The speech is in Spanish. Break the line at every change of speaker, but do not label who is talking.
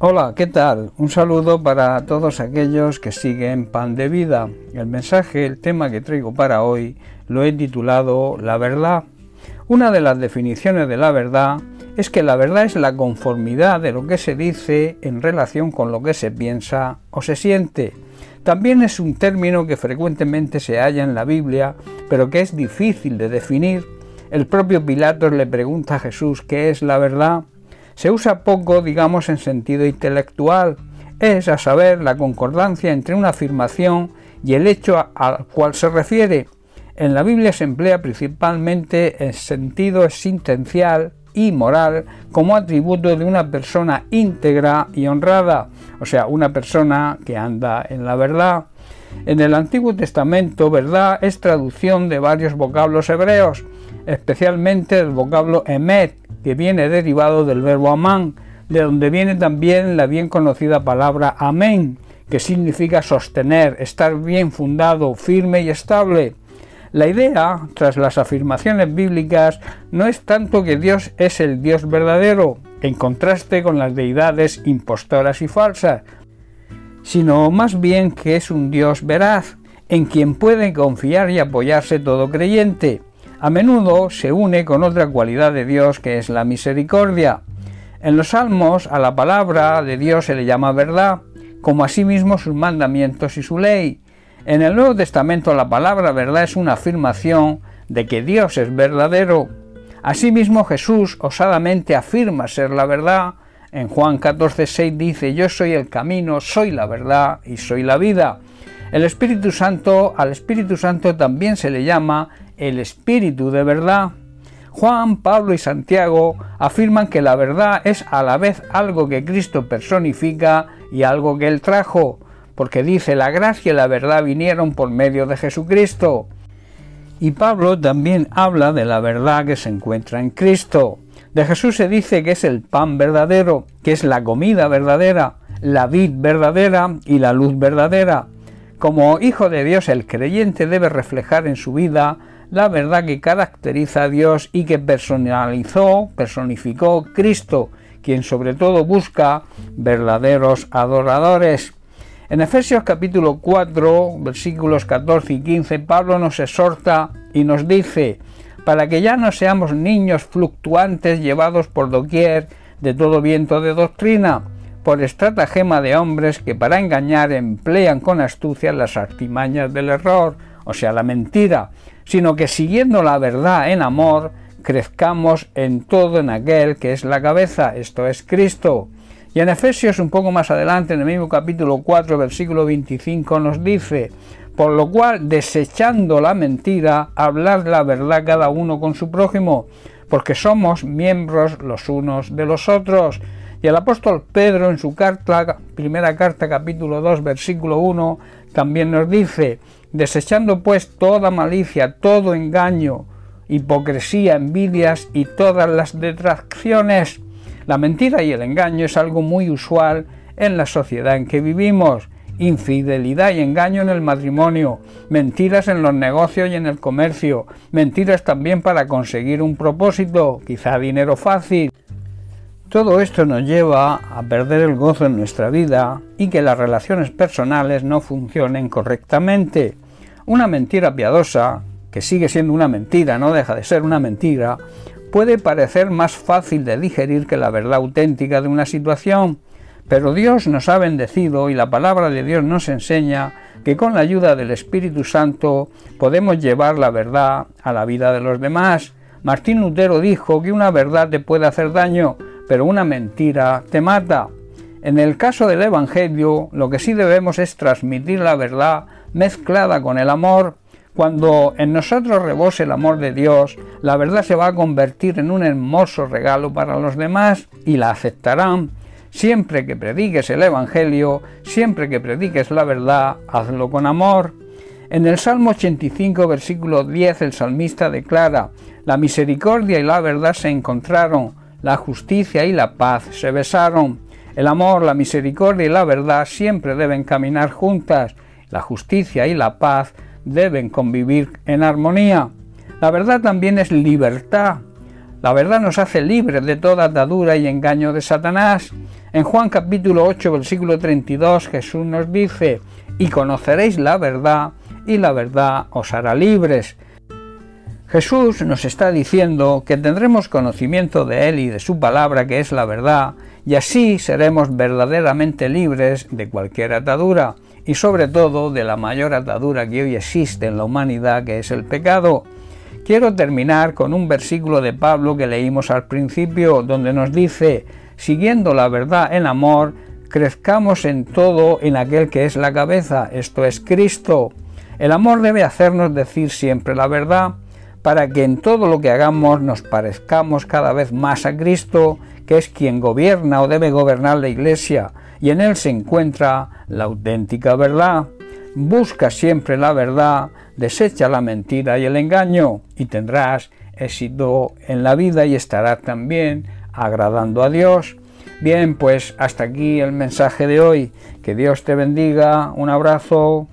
Hola, ¿qué tal? Un saludo para todos aquellos que siguen Pan de Vida. El mensaje, el tema que traigo para hoy, lo he titulado La verdad. Una de las definiciones de la verdad es que la verdad es la conformidad de lo que se dice en relación con lo que se piensa o se siente. También es un término que frecuentemente se halla en la Biblia, pero que es difícil de definir. El propio Pilatos le pregunta a Jesús qué es la verdad se usa poco, digamos, en sentido intelectual, es, a saber, la concordancia entre una afirmación y el hecho al cual se refiere. En la Biblia se emplea principalmente en sentido existencial y moral como atributo de una persona íntegra y honrada, o sea, una persona que anda en la verdad. En el Antiguo Testamento, verdad es traducción de varios vocablos hebreos, especialmente el vocablo emet, que viene derivado del verbo amán, de donde viene también la bien conocida palabra amén, que significa sostener, estar bien fundado, firme y estable. La idea, tras las afirmaciones bíblicas, no es tanto que Dios es el Dios verdadero, en contraste con las deidades impostoras y falsas, sino más bien que es un Dios veraz, en quien puede confiar y apoyarse todo creyente a menudo se une con otra cualidad de Dios que es la misericordia. En los salmos a la palabra de Dios se le llama verdad, como asimismo sus mandamientos y su ley. En el Nuevo Testamento la palabra verdad es una afirmación de que Dios es verdadero. Asimismo Jesús osadamente afirma ser la verdad. En Juan 14:6 dice, yo soy el camino, soy la verdad y soy la vida. El Espíritu Santo, al Espíritu Santo también se le llama el Espíritu de verdad. Juan, Pablo y Santiago afirman que la verdad es a la vez algo que Cristo personifica y algo que Él trajo, porque dice la gracia y la verdad vinieron por medio de Jesucristo. Y Pablo también habla de la verdad que se encuentra en Cristo. De Jesús se dice que es el pan verdadero, que es la comida verdadera, la vid verdadera y la luz verdadera. Como hijo de Dios, el creyente debe reflejar en su vida la verdad que caracteriza a Dios y que personalizó, personificó Cristo, quien sobre todo busca verdaderos adoradores. En Efesios capítulo 4, versículos 14 y 15, Pablo nos exhorta y nos dice, para que ya no seamos niños fluctuantes llevados por doquier de todo viento de doctrina, por estratagema de hombres que para engañar emplean con astucia las artimañas del error, o sea, la mentira, sino que siguiendo la verdad en amor, crezcamos en todo en aquel que es la cabeza, esto es Cristo. Y en Efesios un poco más adelante, en el mismo capítulo 4, versículo 25, nos dice, por lo cual, desechando la mentira, hablar la verdad cada uno con su prójimo, porque somos miembros los unos de los otros. Y el apóstol Pedro en su carta, primera carta capítulo 2 versículo 1, también nos dice, desechando pues toda malicia, todo engaño, hipocresía, envidias y todas las detracciones. La mentira y el engaño es algo muy usual en la sociedad en que vivimos. Infidelidad y engaño en el matrimonio, mentiras en los negocios y en el comercio, mentiras también para conseguir un propósito, quizá dinero fácil. Todo esto nos lleva a perder el gozo en nuestra vida y que las relaciones personales no funcionen correctamente. Una mentira piadosa, que sigue siendo una mentira, no deja de ser una mentira, puede parecer más fácil de digerir que la verdad auténtica de una situación, pero Dios nos ha bendecido y la palabra de Dios nos enseña que con la ayuda del Espíritu Santo podemos llevar la verdad a la vida de los demás. Martín Lutero dijo que una verdad te puede hacer daño, pero una mentira te mata. En el caso del Evangelio, lo que sí debemos es transmitir la verdad mezclada con el amor. Cuando en nosotros rebose el amor de Dios, la verdad se va a convertir en un hermoso regalo para los demás y la aceptarán. Siempre que prediques el Evangelio, siempre que prediques la verdad, hazlo con amor. En el Salmo 85, versículo 10, el salmista declara, La misericordia y la verdad se encontraron, la justicia y la paz se besaron. El amor, la misericordia y la verdad siempre deben caminar juntas. La justicia y la paz deben convivir en armonía. La verdad también es libertad. La verdad nos hace libres de toda atadura y engaño de Satanás. En Juan capítulo 8, versículo 32, Jesús nos dice, y conoceréis la verdad, y la verdad os hará libres. Jesús nos está diciendo que tendremos conocimiento de Él y de su palabra, que es la verdad, y así seremos verdaderamente libres de cualquier atadura, y sobre todo de la mayor atadura que hoy existe en la humanidad, que es el pecado. Quiero terminar con un versículo de Pablo que leímos al principio, donde nos dice, siguiendo la verdad en amor, crezcamos en todo en aquel que es la cabeza, esto es Cristo. El amor debe hacernos decir siempre la verdad, para que en todo lo que hagamos nos parezcamos cada vez más a Cristo, que es quien gobierna o debe gobernar la Iglesia, y en él se encuentra la auténtica verdad. Busca siempre la verdad, desecha la mentira y el engaño, y tendrás éxito en la vida y estarás también agradando a Dios. Bien, pues hasta aquí el mensaje de hoy. Que Dios te bendiga. Un abrazo.